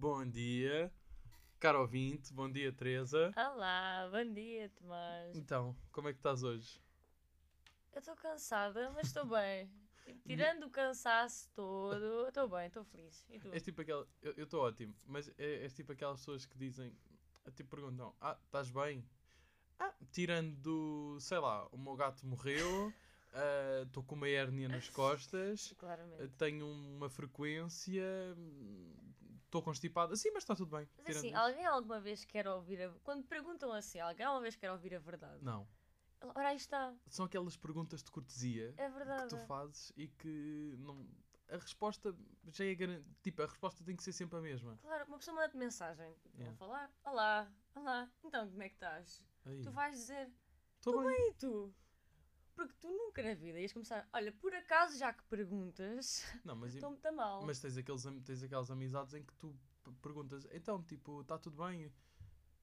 Bom dia, caro ouvinte, bom dia, Teresa. Olá, bom dia, Tomás. Então, como é que estás hoje? Eu estou cansada, mas estou bem. Tirando o cansaço todo, estou bem, estou feliz. E tu? És tipo aquela. Eu estou ótimo, mas é- és tipo aquelas pessoas que dizem. Tipo, perguntam: Ah, estás bem? Ah, tirando, sei lá, o meu gato morreu, ah, estou com uma hérnia nas costas, Claramente. ah, tenho uma frequência, estou constipado. Sim, mas está tudo bem. Mas assim, alguém alguma vez quer ouvir a... Quando perguntam assim, alguém alguma vez quer ouvir a verdade? Não. Ora, aí está. São aquelas perguntas de cortesia. É que tu fazes e que não. A resposta já é garantida. Tipo, a resposta tem que ser sempre a mesma. Claro, uma pessoa manda-te mensagem. Vou Yeah. falar. Olá, olá. Então, como é que estás? Aí. Tu vais dizer, Tô bem. e tu? Porque tu nunca na vida ias começar, olha, por acaso já que perguntas, Não, mas, estou muito mal. mas tens, aqueles, tens aquelas amizades em que tu perguntas, então, tipo, está tudo bem?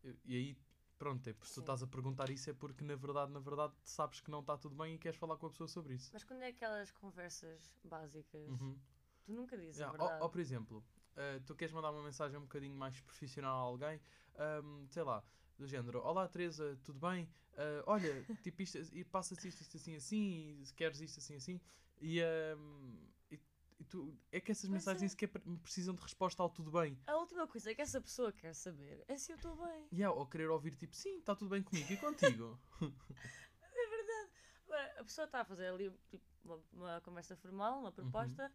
E, e aí, pronto, é porque se tu estás a perguntar isso é porque na verdade, na verdade, sabes que não está tudo bem e queres falar com a pessoa sobre isso. Mas quando é aquelas conversas básicas, Uhum. tu nunca dizes Yeah, a Ou, verdade. ou, por exemplo, eh, tu queres mandar uma mensagem um bocadinho mais profissional a alguém, ahm, sei lá, do género: Olá Teresa, tudo bem? Ah, olha, tipo isto, e passa-se isto, isto assim assim, e se queres isto assim assim, e, ahm, e, e tu, é que essas Pois mensagens é. sequer pre- precisam de resposta ao tudo bem. A última coisa que essa pessoa quer saber é se eu estou bem. Yeah, ou querer ouvir tipo, sim, está tudo bem comigo e contigo. É verdade. Agora, a pessoa está a fazer ali tipo, uma, uma conversa formal, uma proposta,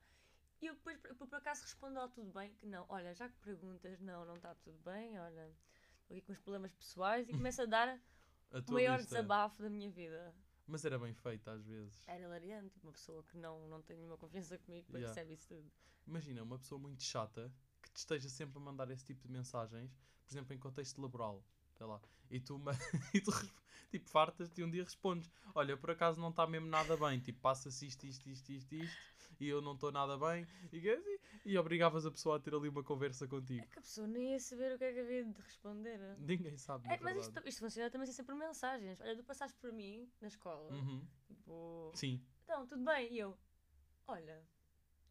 e eu depois, por, por acaso, respondo ao tudo bem, que não. Olha, já que perguntas, não, não está tudo bem, olha, aqui com os problemas pessoais, e começo a dar o maior lista. desabafo da minha vida. Mas era bem feito às vezes. Era hilariante, uma pessoa que não, não tem nenhuma confiança comigo, depois Yeah. recebe isso tudo. Imagina uma pessoa muito chata que te esteja sempre a mandar esse tipo de mensagens, por exemplo, em contexto laboral. Sei lá. E tu, e tu tipo, fartas-te e um dia respondes: Olha, por acaso não está mesmo nada bem. Tipo, passa-se isto, isto, isto, isto, isto, e eu não estou nada bem. E, assim, e obrigavas a pessoa a ter ali uma conversa É contigo. que a pessoa nem ia saber o que é que havia de responder. Ninguém sabe. É, mas isto, isto funciona também sem ser por mensagens. Olha, tu passaste por mim na escola, Uhum. tipo, Sim. então, tudo bem? E eu, olha,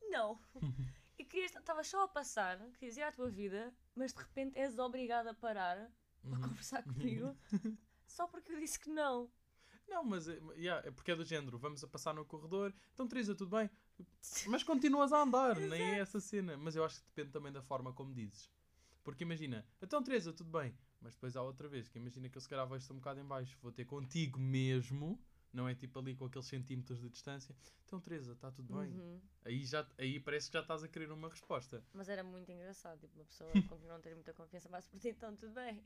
não. e querias, estavas só a passar, querias ir à tua vida, mas de repente és obrigado a parar para Uhum. conversar comigo só porque eu disse que não. Não, mas é, yeah, é porque é do género: vamos a passar no corredor. Então, Teresa, tudo bem? Mas continuas a andar, nem é essa cena. Mas eu acho que depende também da forma como dizes. Porque imagina, então Teresa, tudo bem. Mas depois há outra vez, que imagina que eu se calhar vejo-te um bocado em baixo. Vou ter contigo mesmo, não é tipo ali com aqueles centímetros de distância. Então Teresa, está tudo bem. Uhum. Aí, já, aí parece que já estás a querer uma resposta. Mas era muito engraçado, tipo, uma pessoa com quem não ter muita confiança, mas por ti, então tudo bem.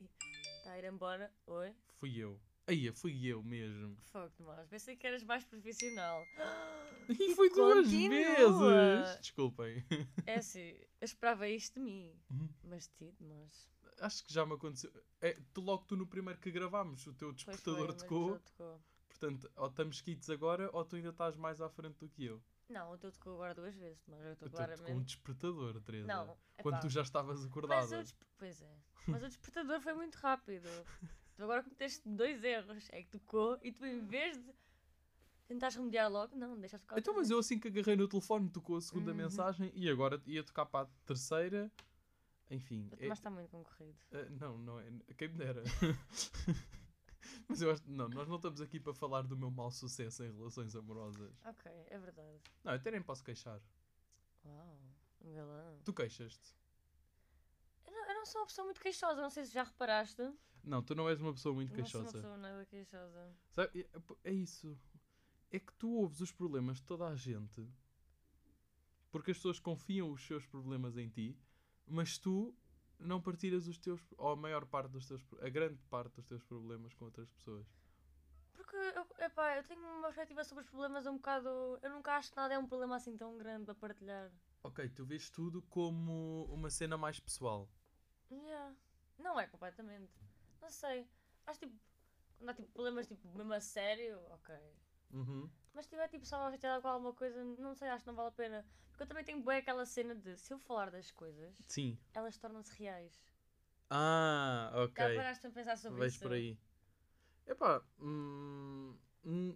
Está a ir embora, oi? Fui eu. Aí, fui eu mesmo. Fogo, Tomás, pensei que eras mais profissional. E foi duas vezes! Desculpem. É assim, eu esperava isto de mim, Uhum. mas de ti, Tomás. Acho que já me aconteceu. É, tu logo tu no primeiro que gravámos, o teu foi, despertador mas tocou. O. Portanto, ou estamos quites agora, ou tu ainda estás mais à frente do que eu. Não, o teu tocou agora duas vezes, Tomás. Eu estou estou com um claramente. despertador, Teresa. Não, Quando tu já estavas mas acordada. o desp- Pois é. Mas o despertador foi muito rápido. Tu agora cometeste dois erros. É que tocou e tu, em vez de tentares remediar logo, não, deixaste tocar. Então, mas eu assim que agarrei no telefone, tocou a segunda Uhum. mensagem e agora ia tocar para a terceira. Enfim. O é- está muito concorrido. ah, não, não é. Quem me dera. mas eu acho. Não, nós não estamos aqui para falar do meu mau sucesso em relações amorosas. Ok, é verdade. Não, eu até nem posso queixar. Uau, um galã. Tu queixas-te. Eu não, eu não sou uma pessoa muito queixosa, não sei se já reparaste. Não, tu não és uma pessoa muito Não sou uma queixosa. pessoa nada queixosa. Sabe, é- É isso. É que tu ouves os problemas de toda a gente porque as pessoas confiam os seus problemas em ti, mas tu não partilhas os teus, ou a maior parte dos teus, a grande parte dos teus problemas com outras pessoas. Porque eu, epá, eu tenho uma perspectiva sobre os problemas um bocado. Eu nunca acho que nada é um problema assim tão grande para partilhar. Ok, tu vês tudo como uma cena mais pessoal. Yeah. Não é completamente. Não sei. Acho tipo. Quando há tipo problemas tipo mesmo a sério, ok. Uhum. Mas se tiver tipo só chateada com alguma coisa, não sei, acho que não vale a pena. Porque eu também tenho bem aquela cena de se eu falar das coisas, Sim. elas tornam-se reais. Ah, ok. Já paraste a pensar sobre Vais isso? por aí. Epá, hum, hum,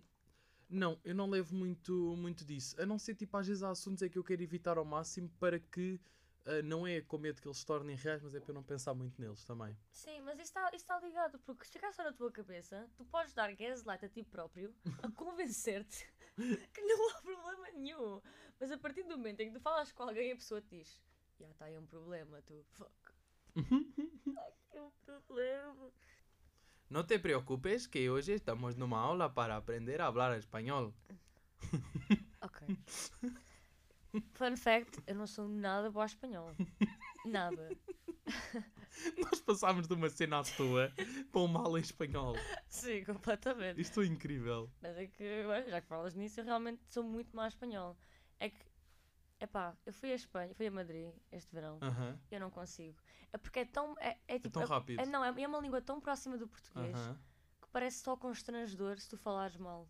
não, eu não levo muito, muito disso. A não ser, tipo, às vezes há assuntos em que eu quero evitar ao máximo para que ah, não é com medo que eles se tornem reais, mas é para eu não pensar muito neles também. Sim, mas isso está tá ligado, porque se ficar só na tua cabeça, tu podes dar gaslight a ti próprio a convencer-te que não há problema nenhum. Mas a partir do momento em que tu falas com alguém, a pessoa te diz: Já está aí um problema, tu. Fuck. Ai, que um problema. Não te preocupes que hoje estamos numa aula para aprender a falar espanhol. Ok. Fun fact: eu não sou nada boa espanhol. Nada. Nós passámos de uma cena à toa para uma aula em espanhol. Sim, completamente. Isto é incrível. Mas é que, já que falas nisso, eu realmente sou muito má espanhol. É que, epá, eu fui a Espanha, fui a Madrid este verão, Aham. eu não consigo. É porque é tão. É, é É tipo. tão é- rápido. é, não, é, é uma língua tão próxima do português Aham. que parece só constrangedor se tu falares mal.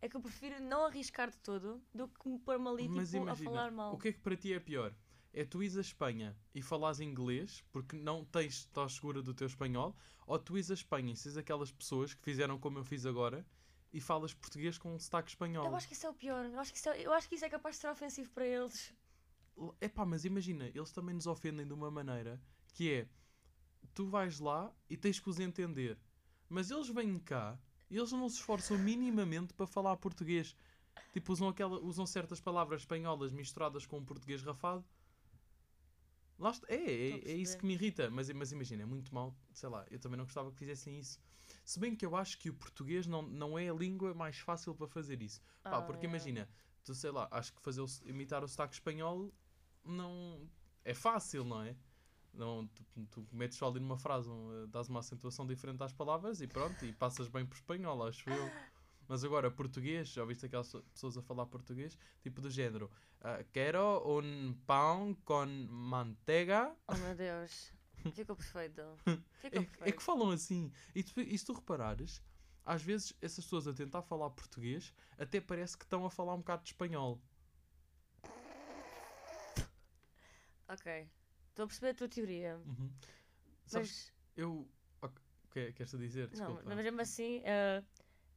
É que eu prefiro não arriscar de todo do que me pôr-me ali Mas tipo, a imagina, falar mal. o que é que para ti é pior? É tu ires a Espanha e falares inglês porque não tens, estás segura do teu espanhol? Ou tu ires a Espanha e seres aquelas pessoas que fizeram como eu fiz agora e falas português com um sotaque espanhol? Eu acho que isso é o pior. Eu acho que isso é, eu acho que isso é capaz de ser ofensivo para eles. Epá, mas imagina, eles também nos ofendem de uma maneira que é tu vais lá e tens que os entender, mas eles vêm cá e eles não se esforçam minimamente para falar português. Tipo, usam, aquela, usam certas palavras espanholas misturadas com um português rafado. Lá está. É, é, é isso que me irrita. Mas, mas imagina, é muito mal. Sei lá, eu também não gostava que fizessem isso. Se bem que eu acho que o português não, não é a língua mais fácil para fazer isso. Pá, Ah, porque é. imagina, tu sei lá, acho que fazer o, imitar o sotaque espanhol não é fácil, não é? Não, tu, tu metes só ali numa frase, um, eh, dás uma acentuação diferente às palavras e pronto, e passas bem por espanhol, acho eu. Mas agora, português, já viste aquelas pessoas a falar português? Tipo do género, ah, quero um pão com manteiga. Oh meu Deus. Ficou perfeito. Ficou É, perfeito. é que falam assim. E, tu, e se tu reparares, às vezes essas pessoas a tentar falar português até parece que estão a falar um bocado de espanhol. Ok. Estou a perceber a tua teoria. Uhum. Sabes, Mas, eu. ok, O que é que queres dizer? não, Desculpa. mas mesmo assim, é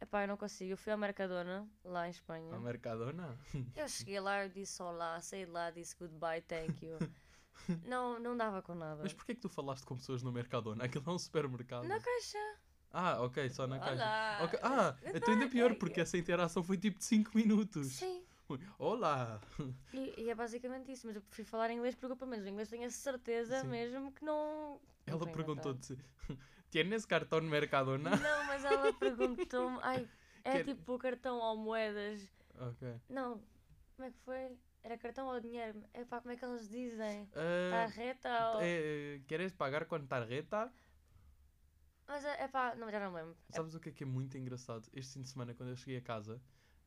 epá, eu não consigo. Eu fui à Mercadona, lá em Espanha. A Mercadona? Eu cheguei lá, eu disse olá, saí de lá, disse goodbye, thank you. não, não dava com nada. Mas porquê que tu falaste com pessoas no Mercadona? Aquilo é um supermercado. Na caixa. Ah, ok, só na caixa. Olá. Ok, Ah, então ainda pior, porque essa interação foi tipo de 5 minutos. Sim. Olá! E, e é basicamente isso, mas eu prefiro falar inglês porque pelo menos o inglês tenho a certeza Sim. mesmo que não. não Ela perguntou-te: Tienes cartão Mercadona? Não, mas ela perguntou-me. Ai, é Quer- tipo cartão ou moedas. Ok. Não, como é que foi? Era cartão ou dinheiro? É pá, como é que eles dizem? Ah, Tarreta ou. eh, ¿Quieres pagar con tarjeta? Mas é pá, não, já não lembro. É- Sabes o que é que é muito engraçado? Este fim de semana, quando eu cheguei a casa,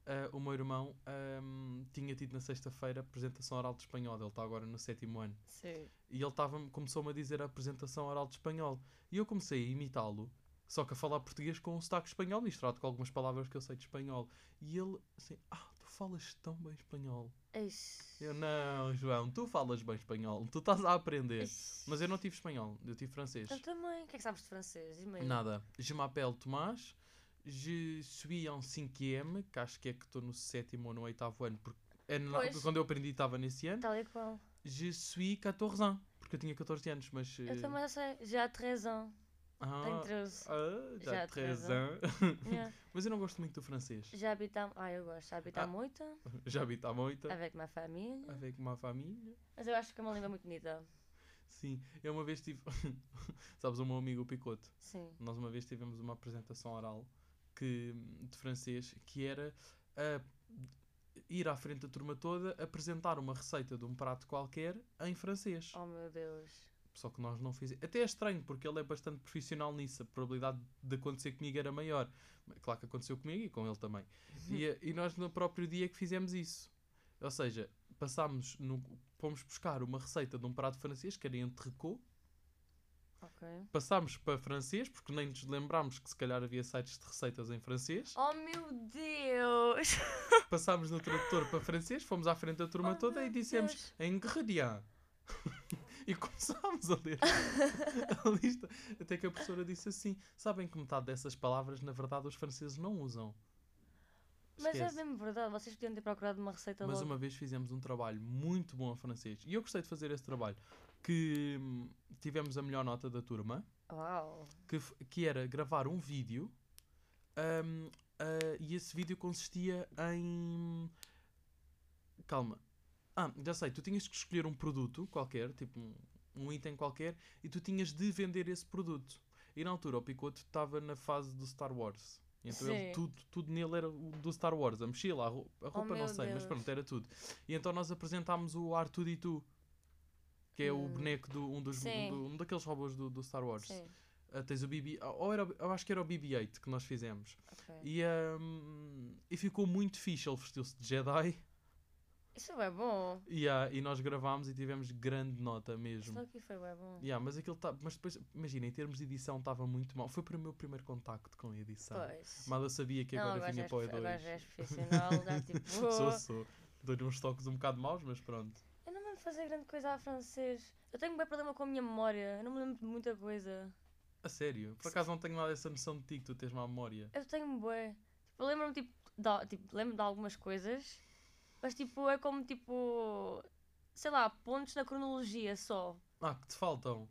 ah, o meu irmão ahm, tinha tido na sexta-feira apresentação oral de espanhol. Ele está agora no sétimo ano. Sim. E ele começou-me a dizer a apresentação oral de espanhol. E eu comecei a imitá-lo, só que a falar português com um sotaque espanhol, misturado com algumas palavras que eu sei de espanhol. E ele assim, ah, tu falas tão bem espanhol. Eish. Eu, não, João, tu falas bem espanhol, tu estás a aprender. Eish. Mas eu não tive espanhol, eu tive francês. Eu também. O que é que sabes de francês? Aí. Nada. Je m'appelle Tomás, je suis en cinquième, que acho que é que estou no sétimo ou no oitavo ano, porque é Pois. quando eu aprendi estava nesse ano. Tal e qual. Je suis 14 ans, porque eu tinha 14 anos, mas... Eu eh, também já sei. Já há 3 anos. ah, Tenho 13. ah, já, Já há 13 13 ans. Yeah. mas eu não gosto muito do francês. Já habitamos. Ah, eu gosto. Já habitamos Ah. muito. Já habito há muito, Avec ma famille. avec ma família. Mas eu acho que é uma língua muito bonita. Sim, eu uma vez tive... Sabes, o meu amigo Picoto, Sim. nós uma vez tivemos uma apresentação oral que, de francês que era ir à frente da turma toda apresentar uma receita de um prato qualquer em francês. Oh meu Deus. Só que nós não fizemos. Até é estranho, porque ele é bastante profissional nisso. A probabilidade de acontecer comigo era maior. Claro que aconteceu comigo e com ele também. E, e nós no próprio dia que fizemos isso. Ou seja, passámos no. Fomos buscar uma receita de um prato francês, que era entrecô. Ok. Passámos para francês, porque nem nos lembrámos que se calhar havia sites de receitas em francês. Oh meu Deus! Passámos no tradutor para francês, fomos à frente da turma Oh, toda e dissemos ingredient. e começámos a ler a lista. Até que a professora disse assim: Sabem que metade dessas palavras, na verdade, os franceses não usam. Mas é esquece. mesmo verdade, vocês podiam ter procurado uma receita Mas logo. uma vez fizemos um trabalho muito bom a francês. E eu gostei de fazer esse trabalho. Que hum, tivemos a melhor nota da turma. Uau! Que, f- que era gravar um vídeo. hum, ah, e esse vídeo consistia em... Calma. Ah, já sei. Tu tinhas que escolher um produto qualquer. Tipo um, um item qualquer. E tu tinhas de vender esse produto. E na altura o Picoto estava na fase do Star Wars. Então ele, tudo, tudo nele era o do Star Wars. A mochila, a roupa, a roupa não Oh, meu sei, mas Deus. pronto, era tudo. E então nós apresentámos o R2D2, que é o Hum. boneco de um, dos, um, do- um daqueles robôs do, do Star Wars. Sim, Ah, tens o BB, ou era, eu acho que era o BB-8 que nós fizemos. ok. E, ahm, e ficou muito fixe. Ele vestiu-se de Jedi Isso é bom. e, ah, e nós gravámos e tivemos grande nota Isso mesmo. aqui foi bem bom. Yeah, mas aquilo tá, mas depois, imagina, em termos de edição estava muito mal. Foi para o meu primeiro contacto com a edição. Pois. Mal eu sabia que Não, agora agora já vinha és para o profe- agora E2. já és profissional, já tipo. Sou, sou. Dou-lhe uns toques um bocado maus, mas pronto. Eu não me lembro fazer grande coisa a francês. Eu tenho um bem problema com a minha memória. Eu não me lembro de muita coisa. A sério, por acaso não tenho nada essa noção de ti que tu tens má memória. Eu tenho um bué. Tipo, eu lembro-me tipo, de, tipo, lembro de algumas coisas, mas tipo, é como tipo. Sei lá, pontos na cronologia só. Ah, que te faltam.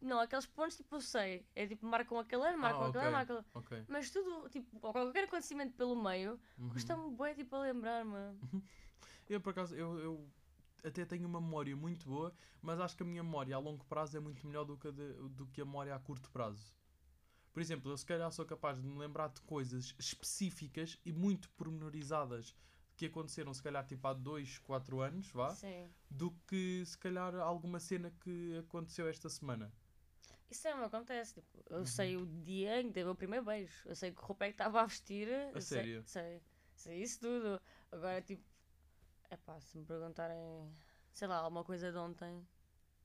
Não, aqueles pontos tipo eu sei. É tipo, marcam aquele ano, marcam Ah, aquele ano, marcam. Ok. Mas tudo, tipo, qualquer acontecimento pelo meio, Uhum. custa-me bué tipo a lembrar-me. Eu, por acaso, eu, eu até tenho uma memória muito boa, mas acho que a minha memória a longo prazo é muito melhor do que a, de- do que a memória a curto prazo. Por exemplo, eu se calhar sou capaz de me lembrar de coisas específicas e muito pormenorizadas que aconteceram, se calhar, tipo há 2, 4 anos, vá, Sim. do que se calhar alguma cena que aconteceu esta semana. Isso é me acontece. Tipo, eu Uhum. sei o dia em que teve o primeiro beijo. Eu sei que roupa é que estava a vestir. sei- sério? Sei, sei isso tudo. Agora, tipo, é pá, se me perguntarem, sei lá, alguma coisa de ontem,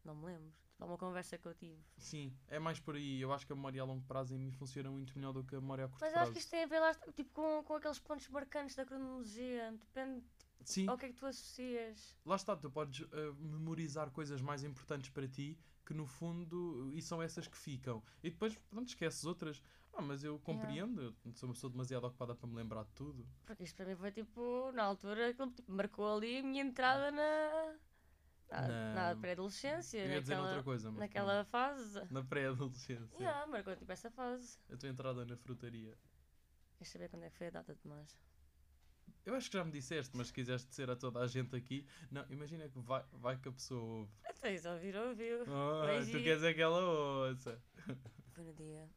não me lembro. Tipo, alguma conversa que eu tive. Sim, é mais por aí. Eu acho que a memória a longo prazo em mim funciona muito melhor do que a memória a curto Mas prazo. acho que isto tem a ver lá, tipo, com, com aqueles pontos marcantes da cronologia. Depende Sim, ao que é que tu associas. lá está, tu podes eh, memorizar coisas mais importantes para ti que no fundo e são essas que ficam. E depois, pronto, esqueces outras. Ah, mas eu compreendo, eu sou uma pessoa demasiado ocupada para me lembrar de tudo. Porque isto para mim foi tipo, na altura, aquilo tipo, marcou ali a minha entrada na. Na, Na- na pré-adolescência. Eu ia dizer naquela- outra coisa, mas Naquela fase. na pré-adolescência. Yeah, marcou tipo essa fase. A tua entrada na frutaria. Queres saber quando é que foi a data de mais? Eu acho que já me disseste, mas se quiseres dizer a toda a gente aqui, não, imagina que vai, vai que a pessoa ouve. Até isso ouvir, ouviu. Ah, tu queres é que ela ouça. No dia.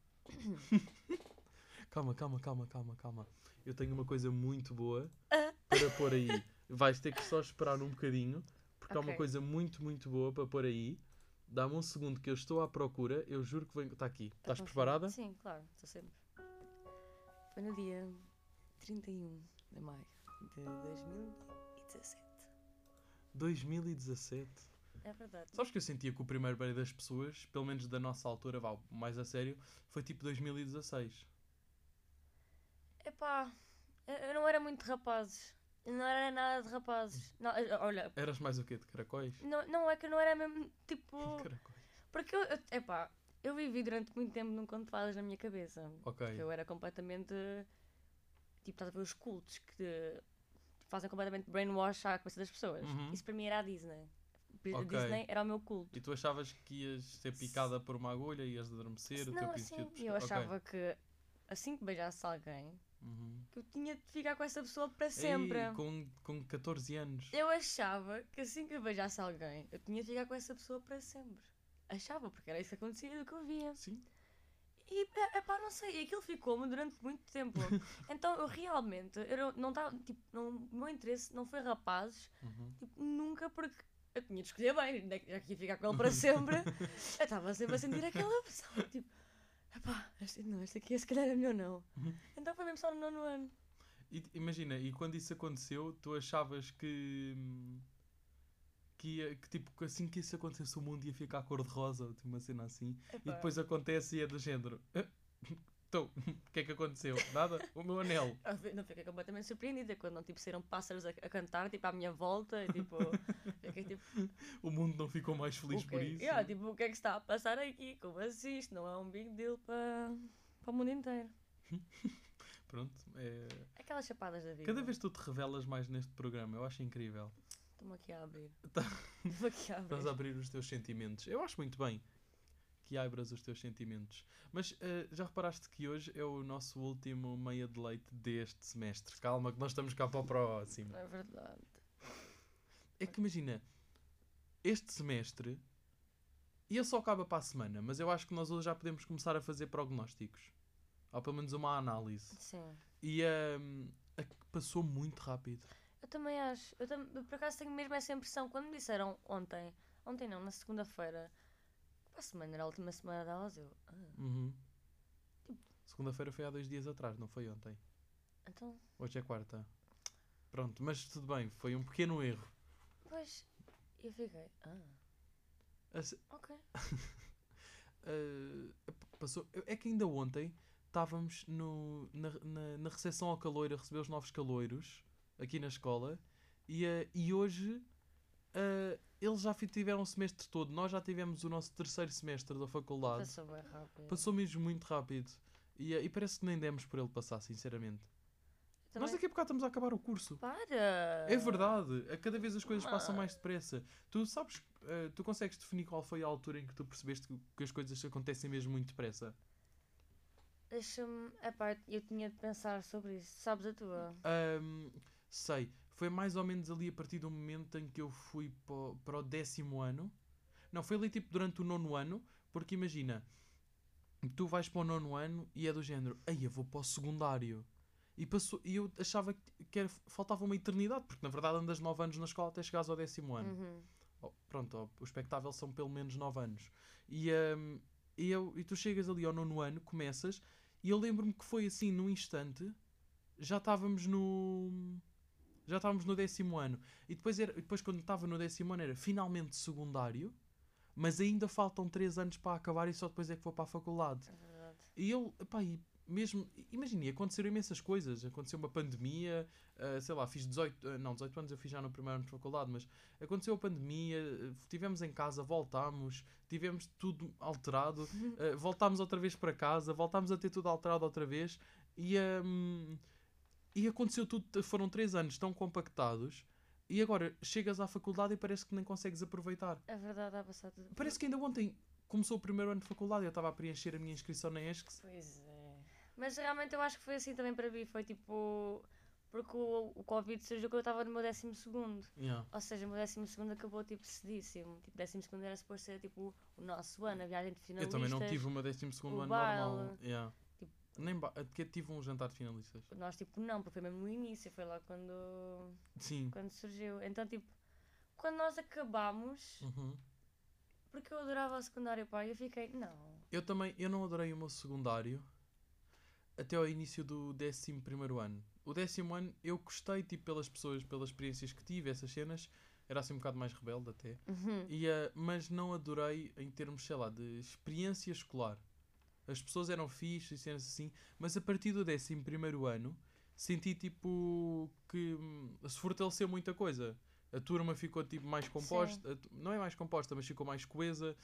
Calma, calma, calma, calma, calma. Eu tenho uma coisa muito boa Ah. para pôr aí. Vais ter que só esperar um bocadinho, porque há uma coisa muito, muito boa para pôr aí. Dá-me um segundo que eu estou à procura. Eu juro que venho. Está aqui. Tá Estás preparada? Sim, claro, estou sempre. Foi no dia 31 de maio de 2017. 2017. É verdade. Sabes que eu sentia que o primeiro beijo das pessoas, pelo menos da nossa altura, vá, mais a sério, foi tipo 2016. Epá, eu eu não era muito rapazes. Não era nada de rapazes. Não, eh, olha, Eras mais o quê? De caracóis? não, não é que eu não era mesmo tipo. Caracóis. Porque eu, eu, epá, eu vivi durante muito tempo num conto de fadas na minha cabeça. Ok. Eu era completamente. Tipo, estás a ver os cultos que fazem completamente brainwash à cabeça das pessoas. Uhum. Isso para mim era a Disney. A Ok. Disney era o meu culto. E tu achavas que ias ser picada por uma agulha, ias adormecer, o teu Não, assim, eu achava que assim que beijasse alguém, Uhum. que eu tinha de ficar com essa pessoa para sempre. Ei, com, com 14 anos. Eu achava que assim que eu beijasse alguém, eu tinha de ficar com essa pessoa para sempre. Achava, porque era isso que acontecia do que eu via. Sim. E é pá, não sei, aquilo ficou-me durante muito tempo. então eu realmente, eu não estava, tipo, não, o meu interesse não foi rapazes, Uhum. tipo, nunca porque eu tinha de escolher bem, já que ia ficar com ele para sempre, eu estava sempre a sentir aquela pessoa, tipo, epá, este, não, este aqui se calhar é melhor não. Uhum. Então foi mesmo só no nono ano. E imagina, e quando isso aconteceu, tu achavas que. que, ia, que tipo, assim que isso acontecesse, o mundo ia ficar cor-de-rosa, tipo uma cena assim. E Epá, depois acontece e é do género. "Ah, Então, o que é que aconteceu? Nada? O meu anel. não fiquei completamente surpreendida quando não tipo, saíram pássaros a, a cantar tipo, à minha volta e tipo, fiquei tipo, O mundo não ficou mais feliz o por isso. Yeah, tipo, o que é que está a passar aqui? Como assim? Isto não é um big deal para, para o mundo inteiro. pronto. É... Aquelas chapadas da vida. Cada vez que tu te revelas mais neste programa, eu acho incrível. Estou-me aqui a abrir. Tá. Estou aqui a Estás abrir. a abrir os teus sentimentos. Eu acho muito bem que abras os teus sentimentos. Mas eh, já reparaste que hoje é o nosso último meia de leite deste semestre. Calma, que nós estamos cá para o próximo. É verdade. É que imagina, este semestre, e ele só acaba para a semana, mas eu acho que nós hoje já podemos começar a fazer prognósticos. Ou pelo menos uma análise. Sim. E ehm, a que passou muito rápido. Eu também acho. Eu, tam- eu, por acaso tenho mesmo essa impressão. Quando me disseram ontem, ontem não, na segunda-feira, para a semana, era a última semana de aulas, eu. Ah, Uhum. Segunda-feira foi há dois dias atrás, não foi ontem. então, Hoje é quarta. Pronto, mas tudo bem, foi um pequeno erro. pois, eu fiquei. Ah, ok. ah, passou, é que ainda ontem estávamos no, na, na, na recepção ao caloiro a receber os novos caloiros aqui na escola e, ah, e hoje ah, eles já tiveram o semestre todo. Nós já tivemos o nosso terceiro semestre da faculdade. Passou bem rápido. Passou mesmo muito rápido. E, ah, e parece que nem demos por ele passar, sinceramente. Eu Nós também- daqui a bocado estamos a acabar o curso. Para! É verdade, a cada vez as coisas passam mais depressa. Tu sabes, eh, tu consegues definir qual foi a altura em que tu percebeste que, que as coisas acontecem mesmo muito depressa? Deixa-me. Epá, eu tinha de pensar sobre isso. Sabes a tua? Ahm, sei, foi mais ou menos ali a partir do momento em que eu fui para, o- décimo ano. Não, foi ali tipo durante o nono ano, porque imagina, tu vais para o nono ano e é do género, aí eu vou para o secundário. E, passou, e eu achava que, era- faltava uma eternidade, porque na verdade andas nove anos na escola até chegares ao décimo ano. Uhum. Oh, pronto, oh, o expectável são pelo menos 9 anos. E, hum, e, eu, e tu chegas ali ao nono ano, começas, e eu lembro-me que foi assim, num instante, já estávamos no. Já estávamos no décimo ano. E depois, era, depois quando estava no décimo ano, era finalmente secundário, mas ainda faltam 3 anos para acabar e só depois é que vou para a faculdade. É verdade. E eu, epá, e mesmo, imagina, aconteceram imensas coisas. Aconteceu uma pandemia, ah, sei lá, fiz 18, ah, não, 18 anos eu fiz já no primeiro ano de faculdade, mas aconteceu a pandemia, ah, tivemos em casa, voltámos, tivemos tudo alterado, ah, voltámos outra vez para casa, voltámos a ter tudo alterado outra vez e, ahm, e aconteceu tudo, foram 3 anos tão compactados. E agora chegas à faculdade e parece que nem consegues aproveitar. É verdade, a passar tudo. Parece que ainda ontem começou o primeiro ano de faculdade e eu estava a preencher a minha inscrição na ESCS Pois é. Mas realmente eu acho que foi assim também para mim. Foi tipo. Porque o, o Covid surgiu quando eu estava no meu décimo segundo. Yeah. Ou seja, o meu décimo segundo acabou tipo cedíssimo. Tipo, décimo segundo era suposto ser tipo o nosso ano, a viagem de Eu finalistas. também não tive o meu 12 segundo o ano baile. normal. Yeah. Nem ba... porque tive um jantar de finalistas. Nós tipo não, porque foi mesmo no início, foi lá quando, Sim. quando surgiu. Então tipo, quando nós acabámos, Uhum. porque eu adorava o secundário pai, eu fiquei, não. Eu também, eu não adorei o meu secundário até ao início do 11 primeiro ano. O décimo ano eu gostei, tipo, pelas pessoas, pelas experiências que tive, essas cenas. Era assim um bocado mais rebelde até. Uhum. E, eh, mas não adorei em termos, sei lá, de experiência escolar. As pessoas eram fixes e cenas assim, mas a partir do 11 primeiro ano senti tipo que hum, se fortaleceu muita coisa. A turma ficou tipo mais composta, não é mais composta, mas ficou mais coesa.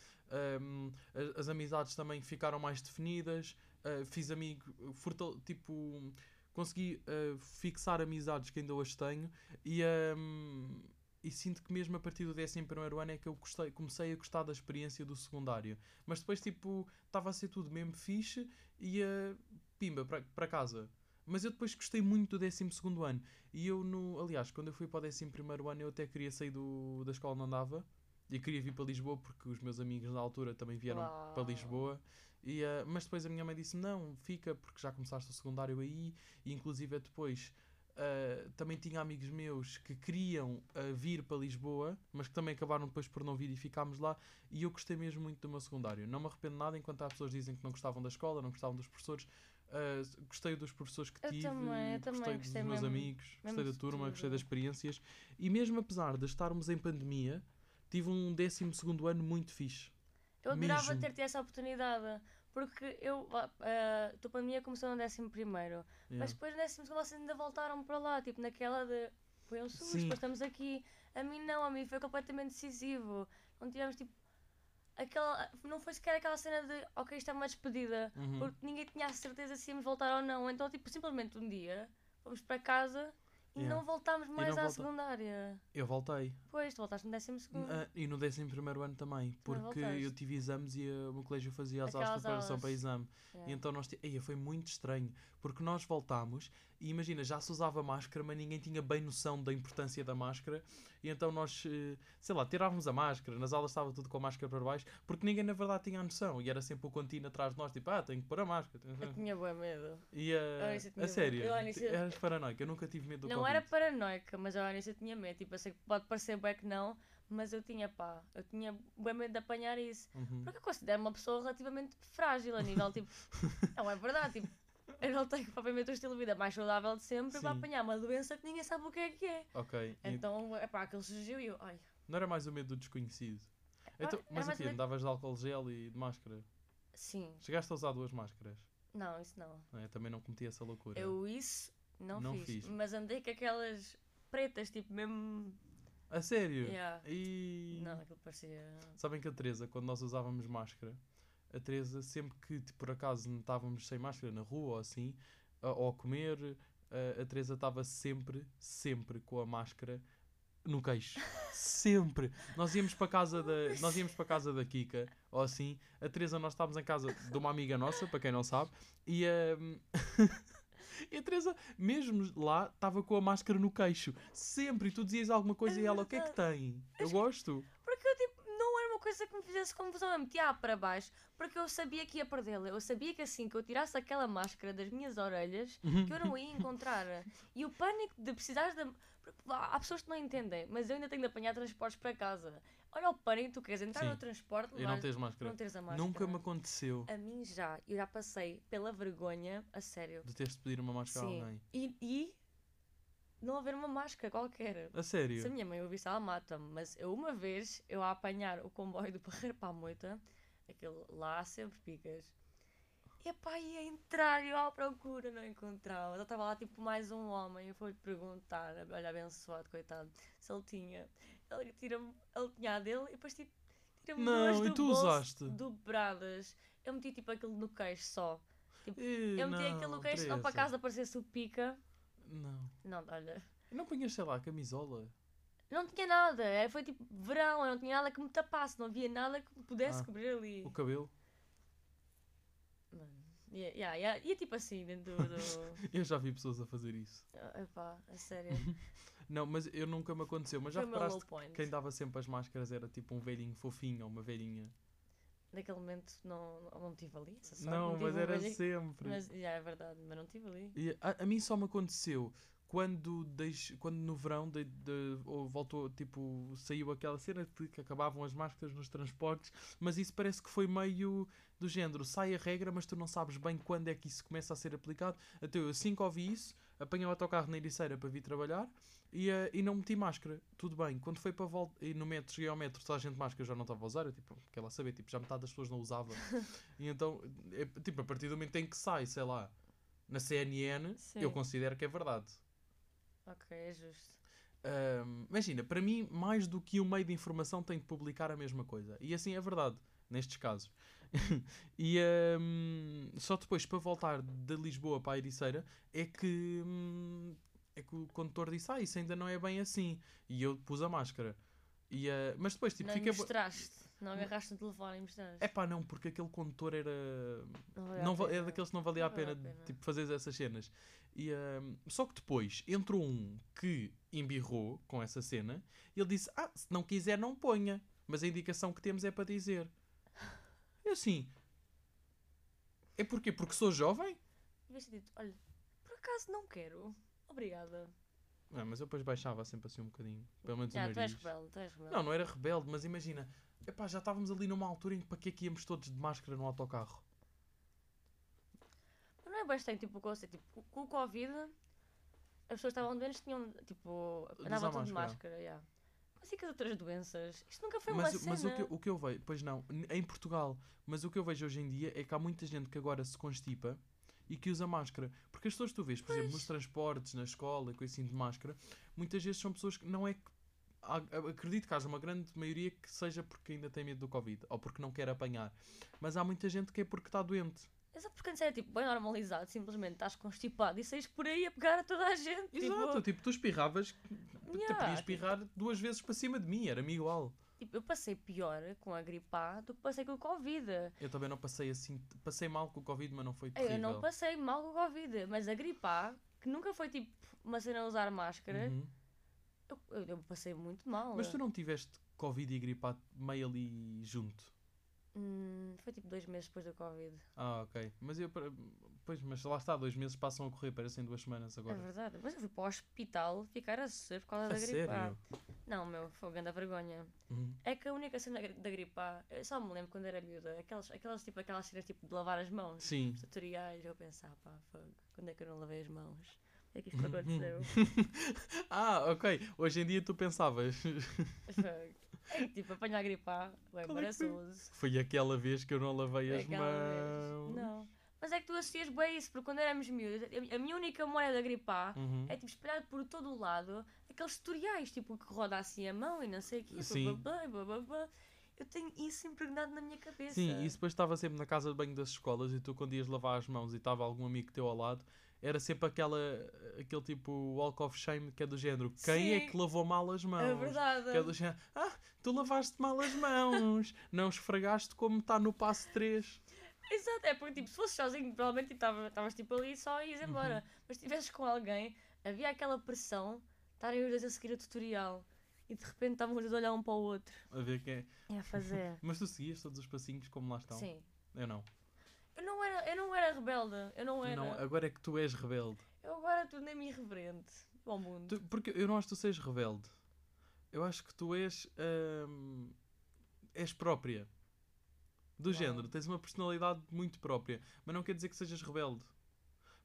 hum, a- as, amizades também ficaram mais definidas. uh, fiz amigo, fortal, tipo, consegui uh, fixar amizades que ainda hoje tenho e, hum, e sinto que mesmo a partir do 11 primeiro ano é que eu gostei, comecei a gostar da experiência do secundário. Mas depois, tipo, estava a ser tudo mesmo fixe e uh, pimba, para para casa. Mas eu depois gostei muito do 12 ano. E eu, no, aliás, quando eu fui para o 11 ano, eu até queria sair do, da escola onde andava e queria vir para Lisboa porque os meus amigos na altura também vieram Uau. para Lisboa. E, uh, mas depois a minha mãe disse: Não, fica porque já começaste o secundário aí. E inclusive depois uh, também tinha amigos meus que queriam uh, vir para Lisboa, mas que também acabaram depois por não vir e ficámos lá. E eu gostei mesmo muito do meu secundário. Não me arrependo nada enquanto há pessoas que dizem que não gostavam da escola, não gostavam dos professores. Uh, gostei dos professores que Eu tive, também, eu também gostei dos gostei meus mesmo- amigos, mesmo gostei da turma, gostei tudo. das experiências. E mesmo apesar de estarmos em pandemia, tive um 12 ano muito fixe. Eu adorava Mesmo. ter tido essa oportunidade. Porque eu, a tua pandemia começou no décimo primeiro. Yeah. Mas depois no décimo segundo vocês ainda voltaram para lá. Tipo, naquela de... Foi um SUS, Sim. depois estamos aqui. A mim não, a mim foi completamente decisivo. Não tivemos tipo... aquela, não foi sequer aquela cena de ok, isto é uma despedida, Uhum. porque ninguém tinha a certeza se íamos voltar ou não. Então, tipo, simplesmente um dia fomos para casa e Yeah. não voltámos mais à volta- secundária. Eu voltei. Pois, tu voltaste no décimo segundo. Ah, e no 11 primeiro ano também, porque voltaste. eu tive exames e ah, o meu colégio fazia as aulas de Aquelas preparação aulas. para exame. E Yeah. então nós. ti- Eia, foi muito estranho, porque nós voltámos e imagina, já se usava máscara, mas ninguém tinha bem noção da importância da máscara. E então nós, eh, sei lá, tirávamos a máscara, nas aulas estava tudo com a máscara para baixo, porque ninguém na verdade tinha a noção. E era sempre o contínuo atrás de nós, tipo, ah, tenho que pôr a máscara. Eu tinha bem medo. E a, a sério, Eu eras paranoica, eu nunca tive medo do Não Covid. era paranoica, mas eu ao início tinha medo. Tipo, eu sei que pode parecer bem que não, mas eu tinha pá, eu tinha bem medo de apanhar isso. Uhum. Porque eu considero uma pessoa relativamente frágil a nível tipo. não é verdade, tipo, eu não tenho propriamente o estilo de vida mais saudável de sempre para Sim. apanhar uma doença que ninguém sabe o que é que é. Ok, Então, é pá, aquilo surgiu e eu, ai. não era mais o medo do desconhecido. Então, mas o medo- andavas de álcool gel e de máscara? Sim, Chegaste a usar duas máscaras? não, isso não. não é? Também não cometi essa loucura. Eu isso não, Não fiz, fiz. Mas andei com aquelas pretas, tipo, mesmo. A sério? Yeah. E... Não, aquilo parecia. Sabem que a Teresa, quando nós usávamos máscara, a Teresa, sempre que tipo, por acaso estávamos sem máscara na rua ou assim, a- ou a comer, a, a Teresa estava sempre, sempre com a máscara no queixo. sempre. Nós íamos para casa da, nós íamos para casa da Kika, ou assim, a Teresa, nós estávamos em casa de uma amiga nossa, para quem não sabe, e hum, E a Teresa, mesmo lá, estava com a máscara no queixo. Sempre. E tu dizias alguma coisa e ela, o que é que tem? Eu gosto. Porque eu, tipo, não era uma coisa que me fizesse confusão. Eu metia para baixo porque eu sabia que ia perdê-la. Eu sabia que assim que eu tirasse aquela máscara das minhas orelhas, que eu não ia encontrar. E o pânico de precisares da. porque Há pessoas que não entendem, mas eu ainda tenho de apanhar transportes para casa. Olha o pânico, tu queres entrar Sim. no transporte, E não tens máscara. não teres a máscara. Nunca me aconteceu A mim já. Eu já passei pela vergonha, a sério. de teres de pedir uma máscara Sim. a alguém. E, e não haver uma máscara qualquer. A sério? Se a minha mãe ouvisse, ela mata-me. Mas eu, uma vez, eu a apanhar o comboio do Barreiro para a Moita, aquele lá sempre picas, e a pá ia entrar e eu à procura não encontrava. Já estava lá tipo mais um homem. Eu fui-lhe perguntar, olha, abençoado, coitado, se ele tinha. Ele, tira ele tinha a dele e depois tipo, tira-me duas e do tu bolso usaste? dobradas. Eu meti tipo aquilo no queixo só. Ih, Eu meti não, aquilo no queixo só para casa parecesse o pica. Não. Não, olha. Não punhas, sei lá, camisola? Não tinha nada, é, foi tipo verão, eu não tinha nada que me tapasse, não havia nada que me pudesse Ah. cobrir ali. O cabelo? Mano, ia, ia, ia, ia tipo assim dentro do. Eu já vi pessoas a fazer isso. Ah, Epá, a sério. Não, mas eu nunca me aconteceu. Mas já foi o meu low reparaste que point. quem dava sempre as máscaras era tipo um velhinho fofinho ou uma velhinha? Naquele momento não, não, tive ali. sorte, Não, tive mas era velhinho. sempre. Mas, já, é verdade, mas não tive ali. E a, a mim só me aconteceu quando, deix, quando no verão de, de- ou voltou, tipo, saiu aquela cena de que acabavam as máscaras nos transportes, mas isso parece que foi meio do género, sai a regra, mas tu não sabes bem quando é que isso começa a ser aplicado. Até eu, assim que ouvi isso, apanhei o autocarro na Ericeira para vir trabalhar e, eh, e não meti máscara. Tudo bem. Quando foi para volta, e no metro, cheguei ao metro, toda a gente máscara já não estava a usar, eu tipo, quer lá saber, tipo, já metade das pessoas não usava. e então, é, tipo, a partir do momento em que sai, sei lá, na CNN, Sim. eu considero que é verdade. Ok, é justo. Ahm, imagina, para mim, mais do que um meio de informação tem de publicar a mesma coisa. E assim é verdade, nestes casos. e ahm, só depois, para voltar de Lisboa para a Ericeira, é que, hum, é que o condutor disse: Ah, isso ainda não é bem assim. E eu pus a máscara. E, ah, mas depois, tipo, não fiquei. mostraste, não agarraste no telefone e mostraste. É pá, não, porque aquele condutor era. não, a Não, va- é daqueles que não valia a Não vale pena, a pena. tipo, fazer essas cenas. E, ahm, só que depois entrou um que embirrou com essa cena e ele disse: Ah, se não quiser, não ponha. Mas a indicação que temos é para dizer. Eu assim. É porquê? Porque sou jovem? Devias ter dito, olha, por acaso não quero. Obrigada. Ah, mas eu depois baixava sempre assim um bocadinho. Pelo menos Já, o tu és nariz. rebelde, tu és rebelde. Não, não era rebelde, mas imagina. Epá, já estávamos ali numa altura em que para que é que íamos todos de máscara no autocarro? Mas não é bastante tipo o conceito. Tipo, com o Covid, as pessoas estavam doentes, tinham, tipo, andavam usar tudo de máscara. máscara, yeah. Mas e com as outras doenças? Isto nunca foi mas, uma cena. mas o, que, o que eu vejo, pois não, em Portugal, mas o que eu vejo hoje em dia é que há muita gente que agora se constipa e que usa máscara. Porque as pessoas que tu vês, por exemplo, nos transportes, na escola, com assim de máscara, muitas vezes são pessoas que não é que acredito que haja uma grande maioria que seja porque ainda tem medo do Covid ou porque não quer apanhar. Mas há muita gente que é porque está doente. Exato, porque antes era tipo bem normalizado, simplesmente estás constipado e saís por aí a pegar a toda a gente. Exato, Tipo, tipo, tu espirravas, tu Yeah, podias tipo- espirrar duas vezes para cima de mim, era-me igual. tipo, eu passei pior com a gripe A do que passei com o Covid. Eu também não passei assim, passei mal com o Covid, mas não foi Eu terrível. não passei mal com o Covid, mas a gripe A, que nunca foi tipo uma cena a usar máscara, Uhum. eu, eu- eu passei muito mal. Mas tu não tiveste Covid e gripe A meio ali junto? Hum, foi tipo dois meses depois do Covid. Ah, ok. Mas eu, pois, mas lá está, dois meses passam a correr, parecem duas semanas É agora. verdade. Mas eu fui para o hospital ficar a ser por causa A da gripe A. Não, meu, foi grande vergonha. Uhum. É que a única cena da gri- da gripe A, eu só me lembro quando era miúda, aquelas, aquelas, tipo, aquelas cenas tipo de lavar as mãos. Sim. Os tutoriais, eu pensava, pá, fogo, quando é que eu não lavei as mãos? É que isto aconteceu. ah, ok. Hoje em dia tu pensavas. Fogo. É que tipo, apanhar a gripe A, é embaraçoso. Foi aquela vez que eu não lavei Foi as aquela vez. mãos. Não. Mas é que tu associas bem isso, porque quando éramos miúdos, a- minha única memória da gripe A Uhum. é tipo espalhado por todo o lado aqueles tutoriais, tipo que roda assim a mão e não sei o quê, Sim. blá, blá, blá, blá. Eu tenho isso impregnado na minha cabeça. Sim, isso depois estava sempre na casa de banho das escolas e tu quando ias lavar as mãos e estava algum amigo teu ao lado, era sempre aquela, aquele tipo walk of shame que é do género, quem é Sim. que lavou mal as mãos? É verdade. Que é do género, ah, tu lavaste mal as mãos, não esfregaste como está no passo 3. Exato, é porque tipo, se fosses sozinho, provavelmente estavas tipo ali só e ias embora. Uhum. Mas se estivesses com alguém, havia aquela pressão, estarem os dois a seguir o tutorial e de repente estavam os dois a olhar um para o outro. A ver quem é. E a fazer. Mas tu seguias todos os passinhos como lá estão? Sim. Eu não. Eu não era, eu não era rebelde, eu não era. não. Agora é que tu és rebelde. Eu agora tornei-me irreverente ao mundo. Tu- porque eu não acho que tu sejas rebelde. Eu acho que tu és. hum, és própria. Do género, tens uma personalidade muito própria. Mas não quer dizer que sejas rebelde.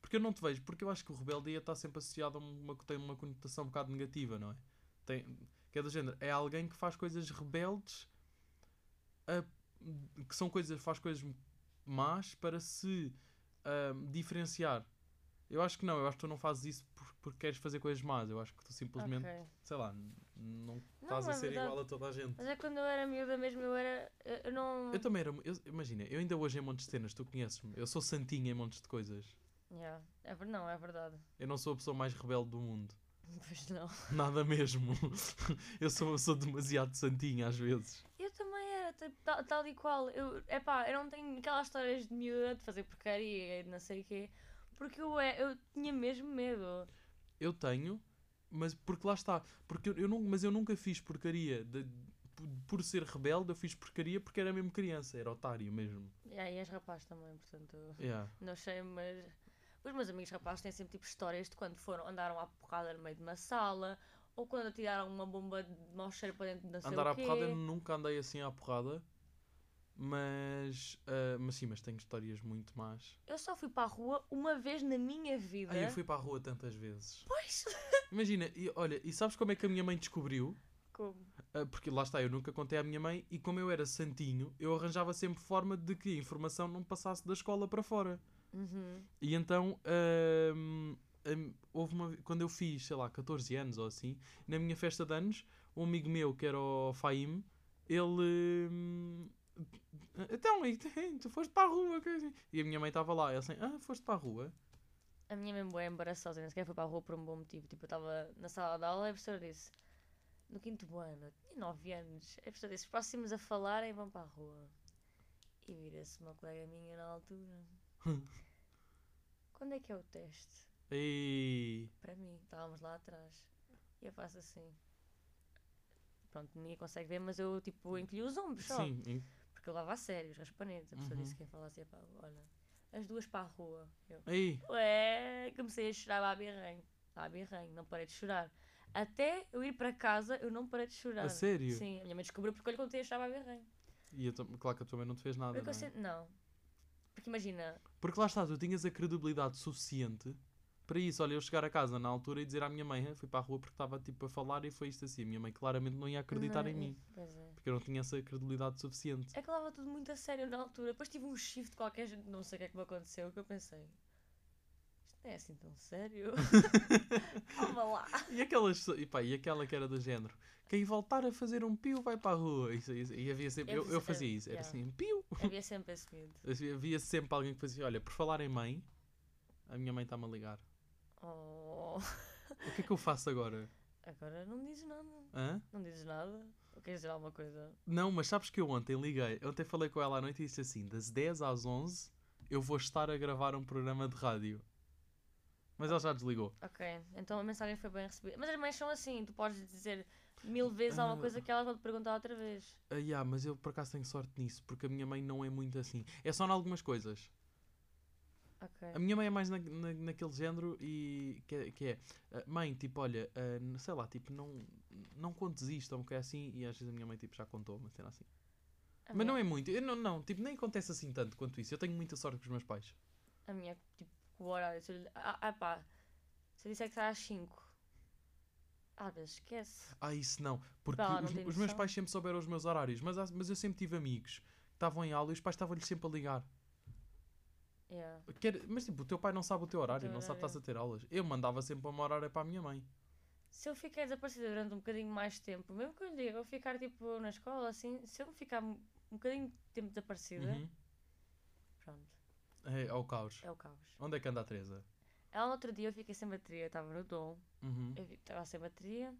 Porque eu não te vejo, porque eu acho que o rebelde ia estar sempre associado a uma, tem uma conotação um bocado negativa, não é? Tem, que é do género, é alguém que faz coisas rebeldes, a- que são coisas, faz coisas más para se hum, diferenciar. Eu acho que não, eu acho que tu não fazes isso por- porque queres fazer coisas más. Eu acho que tu simplesmente, Ok. sei lá, não estás a ser verdade. igual a toda a gente. Mas é quando eu era miúda mesmo, eu era. Eu, não. Eu também era. eu- imagina, eu ainda hoje em montes de cenas, tu conheces-me. Eu sou santinho em montes de coisas. Yeah. É, não, é verdade. Eu não sou a pessoa mais rebelde do mundo. Pois não. Nada mesmo. eu sou, eu sou demasiado santinho às vezes. Tipo, tal, tal e qual. Eu, epá, eu não tenho aquelas histórias de miúda de fazer porcaria e de não sei o quê. Porque eu, é, eu tinha mesmo medo. Eu tenho, mas porque lá está. Porque eu, eu não, mas eu nunca fiz porcaria. de- por- ser rebelde, eu fiz porcaria porque era mesmo criança. Era otário mesmo. E aí és rapaz também, portanto. Yeah. Não sei, mas. Os meus amigos rapazes têm sempre tipo histórias de quando foram, andaram à porrada no meio de uma sala. Ou quando atiraram uma bomba de mau cheiro para dentro sei Andar à porrada, eu nunca andei assim à porrada. Mas, ah, mas sim, mas tenho histórias muito más. Eu só fui para a rua uma vez na minha vida. Ai, eu fui para a rua tantas vezes. Pois! Imagina, e, olha, e sabes como é que a minha mãe descobriu? Como? Ah, porque lá está, eu nunca contei à minha mãe e como eu era santinho, eu arranjava sempre forma de que a informação não passasse da escola para fora. Uhum. E então, ahm, houve uma, quando eu fiz, sei lá, 14 anos ou assim, na minha festa de anos, um amigo meu, que era o Faim, ele... hum, então, tu foste para a rua? assim?" E a minha mãe estava lá, ela assim, ah, foste para a rua? A minha mesmo é embaraçosa, nem sequer foi para a rua por um bom motivo. Tipo, eu estava na sala de aula e a professora disse: No quinto ano, eu tinha 9 anos, a professora disse: Os próximos a falarem vão para a rua. E vira-se uma colega minha na altura: Quando é que é o teste? E... Para mim, estávamos lá atrás. E eu faço assim. Pronto, ninguém consegue ver, mas eu tipo encolhi os ombros só. Sim, em- Porque eu levava a sério os raspanetes. A professora Uhum. disse: falasse ia para olha, as duas para a rua. Eu, Ei, Ué, comecei a chorar lá birranho. Lá birranho, não parei de chorar. Até eu ir para casa, eu não parei de chorar. a sério? Sim, a minha mãe descobriu porque eu lhe contei a chorar birranho. E eu claro que a tua mãe não te fez nada, Porque não eu é? não. Porque imagina, Porque lá está, tu tinhas a credibilidade suficiente para isso. Olha, eu chegar a casa na altura e dizer à minha mãe, "Ah, fui para a rua porque estava tipo a falar e foi isto assim. A minha mãe claramente não ia acreditar não, em mim. É. Porque eu não tinha essa credibilidade suficiente. É que levava tudo muito a sério na altura. Depois tive um shift qualquer, não sei o que é que me aconteceu, que eu pensei. Isto não é assim tão sério. Calma lá. E aquelas. E, pá, e aquela que era do género. Quem voltar a fazer um pio vai para a rua. Isso, isso, e havia sempre. Eu, eu fazia isso. Era Yeah. assim, pio. Havia sempre esse medo. Havia sempre alguém que fazia. Olha, por falar em mãe, a minha mãe está-me a ligar. Oh. O que é que eu faço agora? Agora não dizes nada. Hã? Não dizes nada. Ou queres dizer alguma coisa? Não, mas sabes que eu ontem liguei. Ontem falei com ela à noite e disse assim: das 10 às 11 eu vou estar a gravar um programa de rádio. Mas ela já desligou. Ok, então a mensagem foi bem recebida. Mas as mães são assim, tu podes dizer mil vezes alguma coisa que elas vão te perguntar outra vez. Ah, yeah, mas eu por acaso tenho sorte nisso, porque a minha mãe não é muito assim. É só em algumas coisas. Ok. A minha mãe é mais na, na- naquele género e que é, que é, ah, mãe, tipo, olha, n- sei lá, tipo, não, não contes isto, ou um bocado assim, e às vezes a minha mãe tipo, já contou uma cena assim. A Mas minha- não é muito, eu não, não, tipo, nem acontece assim tanto quanto isso. Eu tenho muita sorte com os meus pais. A minha, tipo, o horário. Se eu, ah, ah, pá, se eu disser que está às 5, às vezes esquece. Ah, isso não, porque Pá, não os, os meus pais sempre souberam os meus horários, mas, mas eu sempre tive amigos que estavam em aula e os pais estavam-lhes sempre a ligar. Yeah. Quer- mas tipo, o teu pai não sabe o teu horário, teu não sabe que estás a ter aulas. Eu mandava sempre uma horária para a minha mãe. Se eu ficar desaparecida durante um bocadinho mais tempo, mesmo que eu diga, eu ficar tipo na escola, assim, se eu ficar um bocadinho de tempo desaparecida, Uhum. pronto, É, é o caos. é o caos. Onde é que anda a Teresa? Ela no outro dia eu fiquei sem bateria, estava no dom, Uhum. eu estava sem bateria,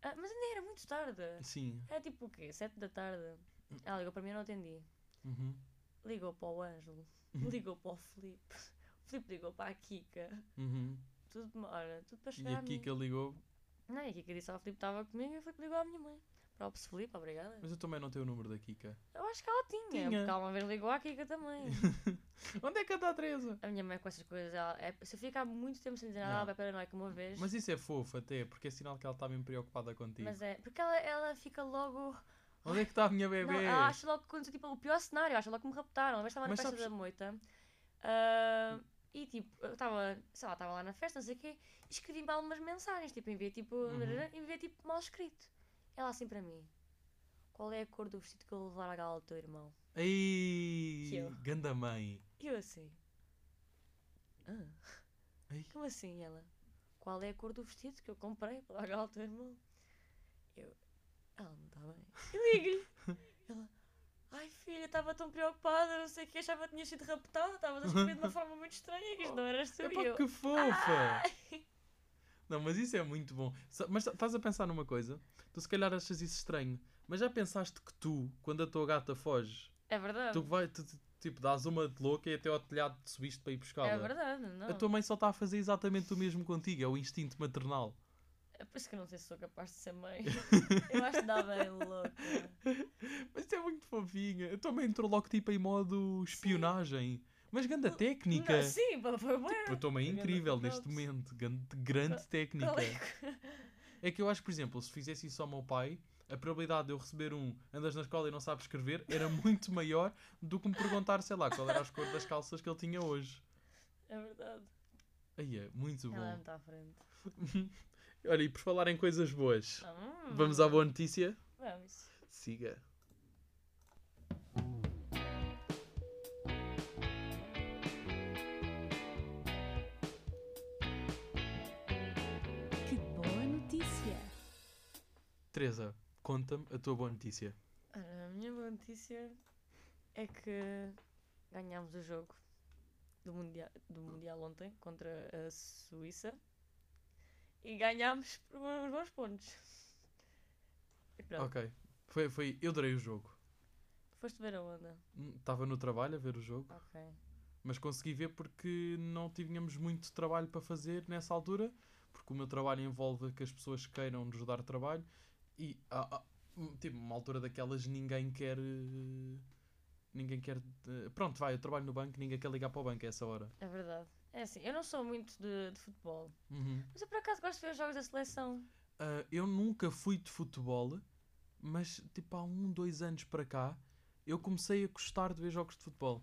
Ah, mas ainda era muito tarde. Sim. Era tipo o quê? Sete da tarde. Ela ligou para mim e eu não atendi. Uhum. Ligou para o Ângelo, ligou para o Filipe, o Filipe ligou para a Kika, Uhum. tudo, olha, tudo para E chegar a a mim. Kika ligou, Não, e a Kika disse ao Filipe que estava comigo e o Filipe ligou à minha mãe. Próprio Filipe, obrigada. mas eu também não tenho o número da Kika. Eu acho que ela tinha, Tinha. porque ela uma vez ligou à Kika também. Onde é que anda a Teresa? a minha mãe com essas coisas, ela, é, se eu ficar muito tempo sem dizer nada, Não. ela vai paranoica uma vez. Mas isso é fofo até, porque é sinal que ela está bem preocupada contigo. Mas é, porque ela, ela fica logo. Onde é que está a minha bebê? Não, acha logo que aconteceu tipo, o pior cenário, acha logo que me raptaram. Uma vez estava na Mas festa sabes- da moita ah, e tipo, eu estava, sei lá, estava lá na festa, não sei o quê, e escrevi mal umas mensagens, tipo, enviei tipo, Uhum. enviei tipo mal escrito. Ela assim para mim: Qual é a cor do vestido que eu vou levar à gala do teu irmão? Ei, eu. ganda mãe. E eu assim: ah, Ei. Como assim? E ela: Qual é a cor do vestido que eu comprei para a gala do teu irmão? Eu: Ela não está bem. Eu ligo-lhe. Ela: Ai filha, estava tão preocupada, não sei o que, achava que tinhas sido raptada, estavas a escrever de uma forma muito estranha, que isto não eras tu. É E pá, eu, que fofa! "Ai." Não, mas isso é muito bom. Mas estás a pensar numa coisa? Tu se calhar achas isso estranho, mas já pensaste que tu, quando a tua gata foge, É verdade. tu vai, tu, tipo, dás uma de louca e até ao telhado te subiste para ir buscá-la? É verdade, não. A tua mãe só está a fazer exatamente o mesmo contigo, é o instinto maternal. É por isso que eu não sei se sou capaz de ser mãe. eu acho que dá bem louca. Mas é muito fofinha. Eu também entrou logo tipo em modo espionagem. Mas grande técnica. Não, sim, foi. A tua mãe é Ganda incrível neste momento. Grande, grande técnica. É? É que eu acho, por exemplo, se fizesse isso ao meu pai, a probabilidade de eu receber um andas na escola e não sabes escrever era muito maior do que me perguntar, sei lá, qual era as cores das calças que ele tinha hoje. É verdade. Aí é, muito Ela é bom. muito à frente. Olha, e por falar em coisas boas, Hum, vamos à boa notícia? Vamos. Siga. Que boa notícia! Teresa, conta-me a tua boa notícia. A minha boa notícia é que ganhámos o jogo do mundial, do mundial ontem contra a Suíça e ganhámos por uns bons pontos. Ok. Foi, foi, eu adorei o jogo. foste ver a onda. Estava no trabalho a ver o jogo, Ok. mas consegui ver porque não tínhamos muito trabalho para fazer nessa altura, porque o meu trabalho envolve que as pessoas queiram nos dar trabalho e há, há, hum, tipo, uma altura daquelas ninguém quer. eh, Ninguém quer. eh, Pronto, vai, eu trabalho no banco, ninguém quer ligar para o banco a essa hora. É verdade. É assim, eu não sou muito de, de futebol, Uhum. mas eu por acaso gosto de ver os jogos da seleção. Ah, eu nunca fui de futebol, mas tipo há um, dois anos para cá eu comecei a gostar de ver jogos de futebol.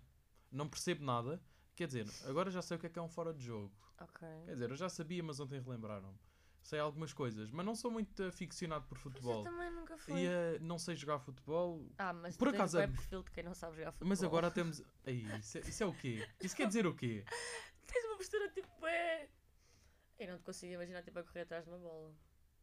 Não percebo nada, quer dizer, agora já sei o que é que é um fora de jogo. Ok. Quer dizer, eu já sabia, mas ontem relembraram-me. Sei algumas coisas, mas não sou muito aficionado por Mas eu futebol. também nunca fui. E ah, não sei jogar futebol. Ah, mas Por acaso é- perfil de quem não sabe jogar futebol. Mas agora temos. Aí, isso, é, isso é o quê? Isso quer dizer o quê? Uma postura tipo, é. Eu não te consigo imaginar tipo a correr atrás de uma bola.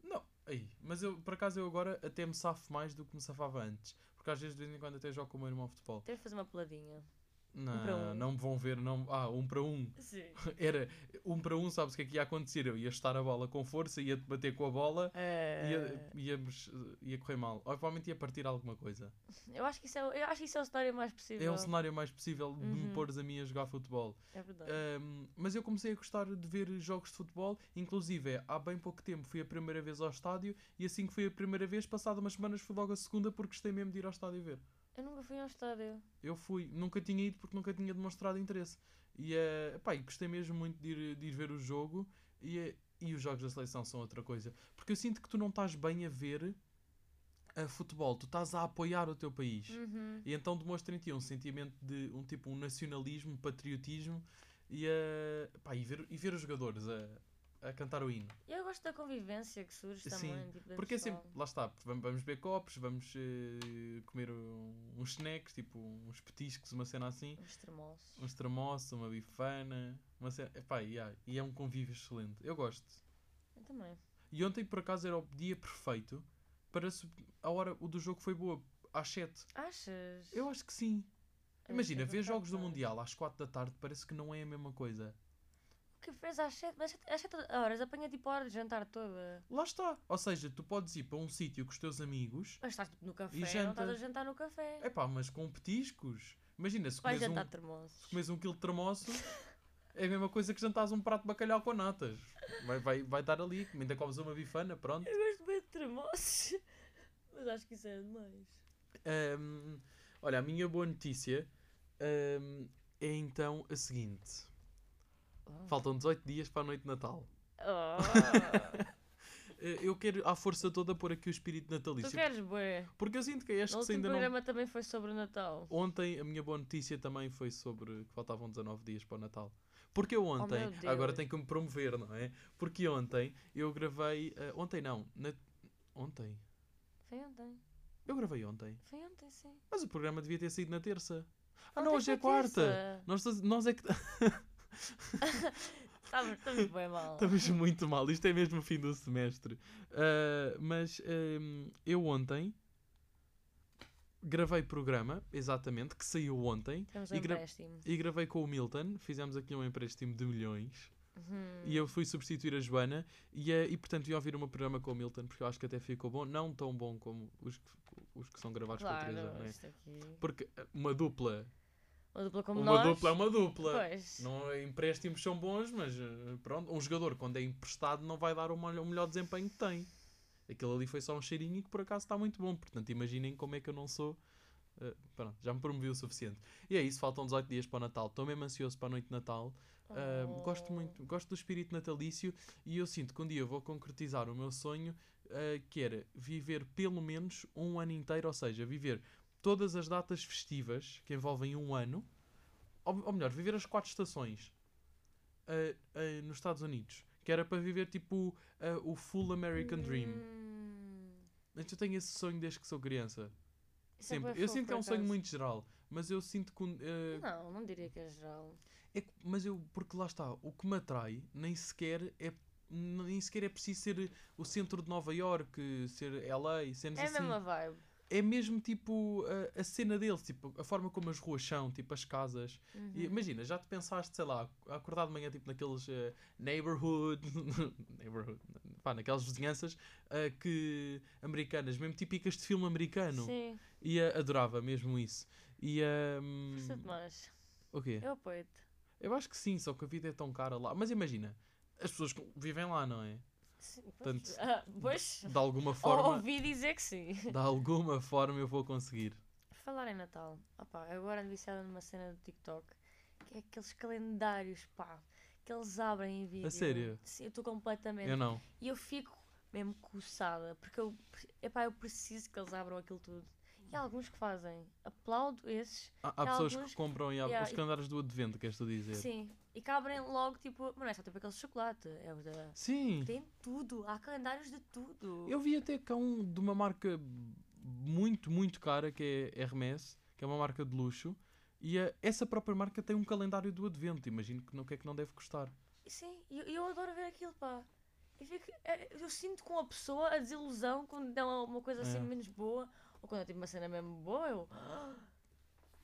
Não, aí. Mas eu, por acaso, eu agora até me safo mais do que me safava antes. Porque às vezes, de vez em quando, até jogo com o meu irmão futebol. Tens de fazer uma peladinha. Não, para um. não me vão ver, não. Ah, um para um. Sim. Era um para um, sabes o que é que ia acontecer? Eu ia estar a bola com força, ia te bater com a bola, É... ia, íamos, ia correr mal. Ou provavelmente ia partir alguma coisa. Eu acho que isso é, o- eu acho que isso é o cenário mais possível. É o cenário mais possível de me Uhum. pôres a mim a jogar futebol. É verdade. Um, mas eu comecei a gostar de ver jogos de futebol, inclusive há bem pouco tempo fui a primeira vez ao estádio e assim que fui a primeira vez, passado umas semanas fui logo a segunda porque gostei mesmo de ir ao estádio ver. Eu nunca fui ao estádio. Eu fui, nunca tinha ido porque nunca tinha demonstrado interesse. E, uh, pá, e gostei mesmo muito de ir, de ir ver o jogo e, eh, e os jogos da seleção são outra coisa. Porque eu sinto que tu não estás bem a ver a futebol, tu estás a apoiar o teu país. Uhum. E então demonstra em ti um sentimento de um tipo um nacionalismo, um patriotismo e, a pá, e, ver, e ver os jogadores a, a cantar o hino. Eu gosto da convivência que surge Sim, também. Tipo, Porque é sempre, lá está, vamos, vamos beber copos, vamos eh, comer um- uns snacks, tipo uns petiscos, uma cena assim, Os tremoços. uns termossos, uma bifana, uma cena, epá, yeah, e é um convívio excelente. Eu gosto. Eu também. E ontem por acaso era o dia perfeito para a hora o do jogo foi boa, às 7. Achas? Eu acho que sim. Imagina, ver jogos do Mundial às 4 da tarde parece que não é a mesma coisa. Que fez às 7? Mas às 7 horas apanha tipo a hora de jantar toda. Lá está. Ou seja, tu podes ir para um sítio com os teus amigos, Mas estás tipo no café, E não janta. estás a jantar no café. epá, mas com petiscos. Imagina, se comes, um, termoços. se comes um quilo de termoço, é a mesma coisa que jantares um prato de bacalhau com natas. Vai, vai, vai dar ali, ainda comes uma bifana, pronto. Eu gosto bem de termoços. Mas acho que isso é demais. Ahm, olha, a minha boa notícia ahm, é então a seguinte. Oh. Faltam 18 dias para a noite de Natal. Oh. Eu quero à força toda pôr aqui o espírito tu natalício. queres bué. Porque eu sinto que acho No que ainda não. programa também foi sobre o Natal. Ontem a minha boa notícia também foi sobre que faltavam 19 dias para o Natal. Porque eu ontem, Oh, agora tenho que me promover, não é? Porque ontem eu gravei. eh, ontem não, na- ontem. Foi ontem. Eu gravei ontem. Foi ontem, sim. Mas o programa devia ter saído na terça. Ah, Ontem não, hoje é quarta. terça. Nós, nós é que Estamos, estamos bem mal. estamos muito mal. Isto é mesmo o fim do semestre. Ah, mas ehm, eu ontem gravei programa, exatamente, que saiu ontem. Temos e um gra- empréstimo. E gravei com o Milton. Fizemos aqui um empréstimo de milhões. Uhum. E eu fui substituir a Joana e, eh, e portanto ia ouvir uma programa com o Milton porque eu acho que até ficou bom, não tão bom como os que, os que são gravados com a Claro, Teresa, é? aqui. Porque uma dupla, Uma dupla como uma nós. dupla é uma dupla. Pois. Não, é- empréstimos são bons, mas eh, pronto, um jogador quando é emprestado não vai dar o melhor, o melhor desempenho que tem. Aquilo ali foi só um cheirinho que por acaso está muito bom. Portanto, imaginem como é que eu não sou. eh, pronto, já me promovi o suficiente. E é isso, faltam 18 dias para o Natal. Estou mesmo ansioso para a noite de Natal. Uh, gosto Oh. muito, gosto do espírito natalício e eu sinto que um dia eu vou concretizar o meu sonho, uh, que era viver pelo menos um ano inteiro, ou seja, viver todas as datas festivas que envolvem um ano, ou, ou melhor, viver as quatro estações uh, uh, nos Estados Unidos, que era para viver tipo uh, o full American Dream. Hum. Mas eu tenho esse sonho desde que sou criança. Isso é Sempre. bué eu sinto que é um sonho acaso. muito geral, mas eu sinto que. Não, não diria que é geral. É mas eu, porque lá está, o que me atrai nem sequer é nem sequer é preciso ser o centro de Nova York, ser LA, cenas É a assim. mesma vibe. É mesmo tipo a, a cena deles, tipo, a forma como as ruas são, tipo as casas. Uhum. E, imagina, já te pensaste, sei lá, acordar de manhã tipo naqueles eh, neighborhood, neighborhood, pá, naquelas vizinhanças eh, que americanas, mesmo típicas de filme americano. Sim, E eh, adorava mesmo isso. E um, percebe mais. o quê? Eu apoio-te. Eu acho que sim, só que a vida é tão cara lá. Mas imagina, as pessoas vivem lá, não é? Sim, Portanto, pois. Ah, pois. De alguma forma, ouvi dizer que sim. de alguma forma eu vou conseguir. Falar em Natal. Opá, eu agora ando viciada numa cena do TikTok que é aqueles calendários, pá, que eles abrem em vídeo. sério? Sim, eu estou completamente. Eu não. E eu fico mesmo coçada, porque eu, epá, eu preciso que eles abram aquilo tudo. E há alguns que fazem. Aplaudo esses, Há, há Há pessoas alguns que compram e há yeah, os e- calendários do advento, queres tu dizer? sim, e que abrem logo tipo. Mas não é só tipo aquele chocolate, é o da. Sim. Tem tudo, há calendários de tudo. Eu vi até cá um de uma marca muito, muito cara, que é Hermès, que é uma marca de luxo. E eh, essa própria marca tem um calendário do advento. Imagino que não que é que não deve custar. Sim, e eu, eu adoro ver aquilo, pá. Eu, fico, é, eu sinto com a pessoa a desilusão quando dá uma, coisa assim É. menos boa, ou quando é tipo uma cena mesmo boa, eu.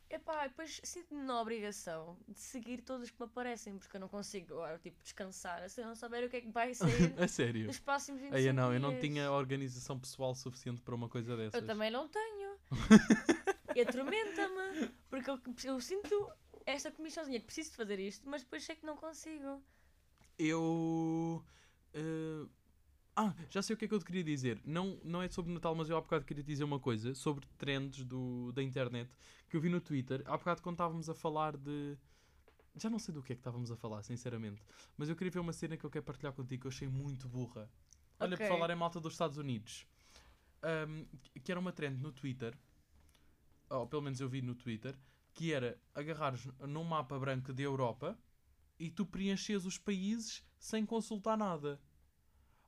Epá, depois sinto-me na obrigação de seguir todos os que me aparecem, porque eu não consigo agora, tipo, descansar se eu não souber o que é que vai sair a sério. nos próximos 25 Aí não, eu não dias. tinha organização pessoal suficiente para uma coisa dessas. Eu também não tenho. e atormenta-me. Porque eu, eu sinto esta comissãozinha que preciso de fazer isto, mas depois sei que não consigo. Eu. eh, Ah, já sei o que é que eu te queria dizer. Não, não é sobre Natal, mas eu há bocado queria dizer uma coisa sobre trends do, da internet que eu vi no Twitter. Há bocado quando estávamos a falar de. Já não sei do que é que estávamos a falar, sinceramente. Mas eu queria ver uma cena que eu quero partilhar contigo que eu achei muito burra. Olha, Ok. por falar em malta dos Estados Unidos. Ahm, que era uma trend no Twitter, ou pelo menos eu vi no Twitter, que era agarrares num mapa branco de Europa e tu preenches os países sem consultar nada.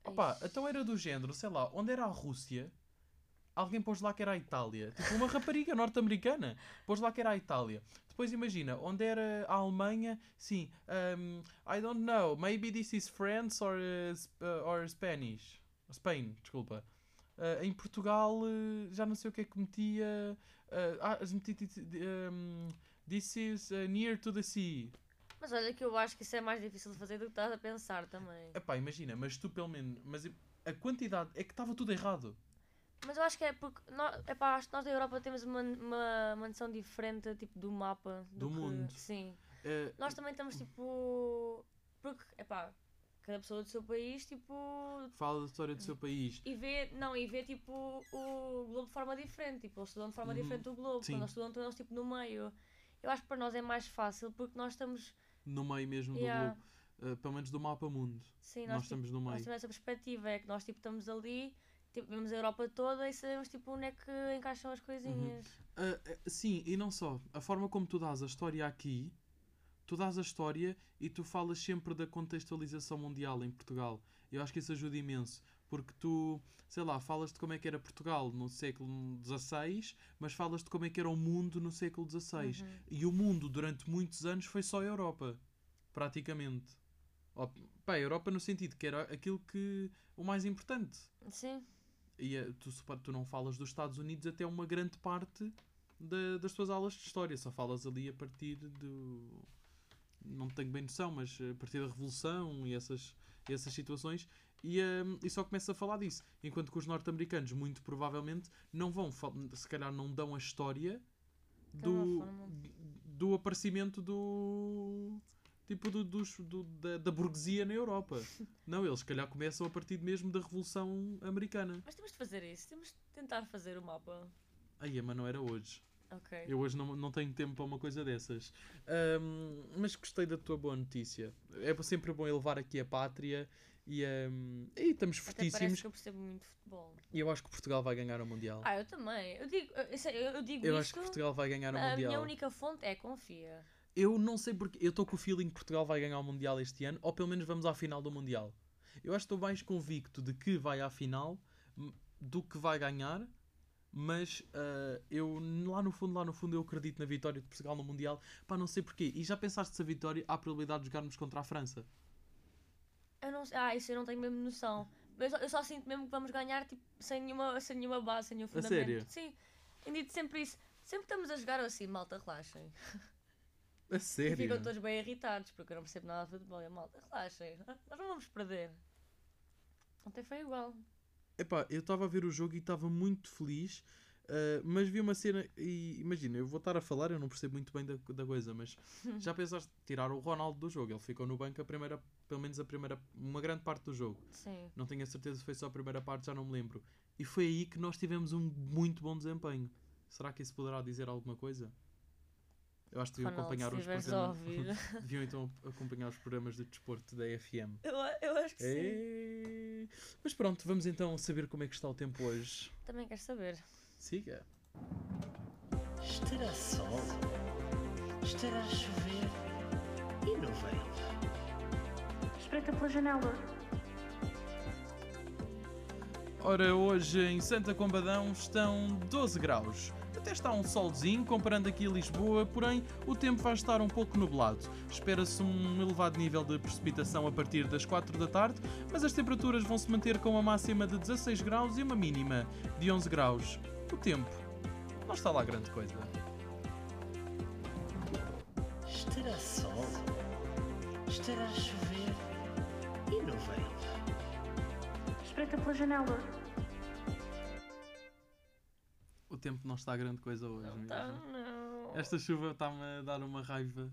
Opa, Eish. então era do género, sei lá, onde era a Rússia, alguém pôs lá que era a Itália. Tipo, uma rapariga norte-americana pôs lá que era a Itália. Depois imagina, onde era a Alemanha, sim, um, I don't know, maybe this is France or, uh, uh, or Spanish. Spain, desculpa. Uh, em Portugal, uh, já não sei o que é que metia. Uh, ah, meti, um, this is uh, near to the sea. Mas olha que eu acho que isso é mais difícil de fazer do que estás a pensar também. Epá, imagina, mas tu pelo menos. Mas a quantidade é que estava tudo errado. Mas eu acho que é porque nós, epá, acho que nós da Europa temos uma, uma, uma noção diferente tipo, do mapa. Do que- mundo. Sim. Uh, Nós também estamos tipo. Porque, epá, cada pessoa do seu país, tipo. fala da história do seu país. E vê, não, e vê tipo o globo de forma diferente. Tipo, eles estudam de forma Uhum. diferente o globo. Sim. Quando eles estudam, estão eles tipo no meio. Eu acho que para nós é mais fácil porque nós estamos. No meio mesmo do Yeah. globo. Uh, pelo menos do mapa mundo. Sim, Nós, nós, tipo, estamos no nós meio. temos essa perspectiva. É que nós tipo, estamos ali, tipo, vemos a Europa toda e sabemos tipo, onde é que encaixam as coisinhas. Uh, uh, sim, e não só. A forma como tu dás a história aqui, tu dás a história e tu falas sempre da contextualização mundial em Portugal. Eu acho que isso ajuda imenso. Porque tu, sei lá, falas de como é que era Portugal no século XVI, mas falas de como é que era o mundo no século XVI. Uhum. E o mundo, durante muitos anos, foi só a Europa. Praticamente. Ó, Pá, a Europa no sentido que era aquilo que... O mais importante. Sim. E eh, tu, tu não falas dos Estados Unidos até uma grande parte da- das tuas aulas de história. Só falas ali a partir do. Não tenho bem noção, mas a partir da Revolução e essas, essas situações. E, ehm, e só começa a falar disso. Enquanto que os norte-americanos, muito provavelmente, não vão, se calhar, não dão a história do, do aparecimento do. Tipo, do, dos- do- da, da burguesia na Europa. Não, eles, se calhar, começam a partir mesmo da Revolução Americana. Mas temos de fazer isso. Temos de tentar fazer o mapa. Aí, mas não era hoje. Ok. Eu hoje não, não tenho tempo para uma coisa dessas. Ahm, mas gostei da tua boa notícia. É sempre bom elevar aqui a pátria e, ahm, e estamos Até parece fortíssimos. que eu percebo muito futebol. E eu acho que Portugal vai ganhar o Mundial. Ah, eu também. Eu digo, eu, eu- digo eu isto. acho que Portugal vai ganhar o a minha Mundial. única fonte é confia. Eu não sei porque. Eu estou com o feeling que Portugal vai ganhar o Mundial este ano, ou pelo menos vamos à final do Mundial. Eu acho que estou mais convicto de que vai à final do que vai ganhar, mas ah, eu lá no fundo, lá no fundo, eu acredito na vitória de Portugal no Mundial. Pá, não sei porquê. E já pensaste se a vitória há a probabilidade de jogarmos contra a França? Eu não sei. Ah, isso eu não tenho mesmo noção. Mas eu só, eu só sinto mesmo que vamos ganhar tipo, sem, nenhuma, sem nenhuma base, sem nenhum fundamento. sério? Sim. Eu digo sempre isso. Sempre estamos a jogar assim, malta, relaxem. A E sério? ficam todos bem irritados porque eu não percebo nada de futebol. E a malta, relaxem. Nós não vamos perder. Ontem foi igual. Epá, eu estava a ver o jogo e estava muito feliz, ah, mas vi uma cena e imagina, eu vou estar a falar, eu não percebo muito bem da, da coisa, mas já pensaste tirar o Ronaldo do jogo? Ele ficou no banco a primeira, pelo menos a primeira, uma grande parte do jogo. Sim. Não tenho a certeza se foi só a primeira parte, já não me lembro. E foi aí que nós tivemos um muito bom desempenho. Será que isso poderá dizer alguma coisa? Eu acho que deviam Ronaldo, acompanhar os programas. deviam então acompanhar os programas de desporto da FM. eu, eu acho que sim. Mas pronto, vamos então saber como é que está o tempo hoje. Também quero saber. Siga. Estará sol? Estará a chover? E no vento? Espreita pela janela. Ora, hoje em Santa Combadão estão 12 graus. Até está um solzinho, comparando aqui a Lisboa, porém o tempo vai estar um pouco nublado. Espera-se um elevado nível de precipitação a partir das 4 da tarde, mas as temperaturas vão se manter com uma máxima de 16 graus e uma mínima de 11 graus. O tempo não está lá grande coisa. Estará sol? Estará a veio? Espreita pela janela. O tempo não está grande coisa hoje. mesmo. Tá, não. Esta chuva está-me a dar uma raiva.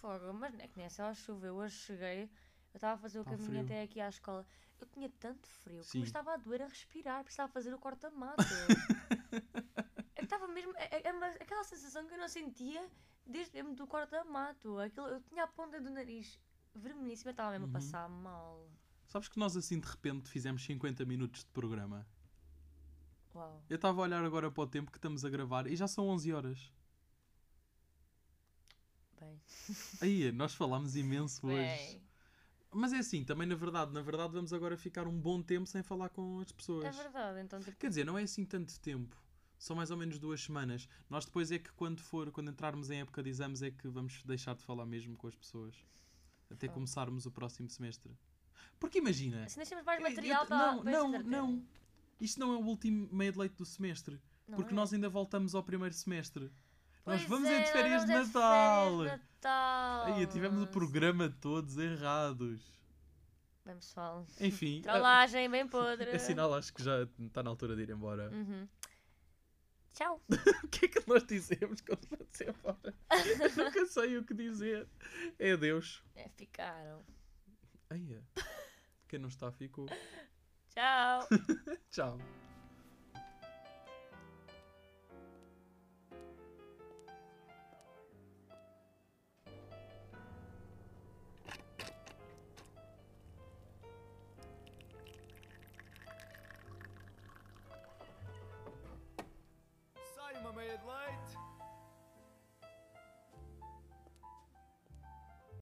Fogo, mas não é que nem essa chuva. Eu hoje cheguei, eu estava a fazer o Tá caminho frio. até aqui à escola. Eu tinha tanto frio que Sim. me estava a doer a respirar, precisava fazer o corta-mato. eu estava mesmo. É, é uma- aquela sensação que eu não sentia desde mesmo do corta-mato. Eu tinha a ponta do nariz vermelhíssima, estava mesmo Uhum. a passar mal. Sabes que nós assim de repente fizemos 50 minutos de programa? Uau. Eu estava a olhar agora para o tempo que estamos a gravar e já são 11 horas. Bem. Aí, nós falámos imenso hoje. Bem. Mas é assim, também na verdade, na verdade vamos agora ficar um bom tempo sem falar com as pessoas. É verdade, então tipo. Quer dizer, não é assim tanto tempo. São mais ou menos duas semanas. Nós depois é que quando for, quando entrarmos em época de exames é que vamos deixar de falar mesmo com as pessoas. Até começarmos o próximo semestre. Porque imagina. Assim nós temos mais eu- eu- material para. não, para não, se não. Isto não é o último meio de leite do semestre. Não porque é? nós ainda voltamos ao primeiro semestre. Pois nós vamos é, é de férias de é Natal. férias de Natal. Aí, tivemos o programa todos errados. Bem, pessoal. Enfim, Trollagem bem podre. é sinal, acho que já está na altura de ir embora. Uhum. Tchau. O que é que nós dizemos quando vamos embora? Eu nunca sei o que dizer. É adeus. É, ficaram. É. quem não está ficou. Tchau. Tchau.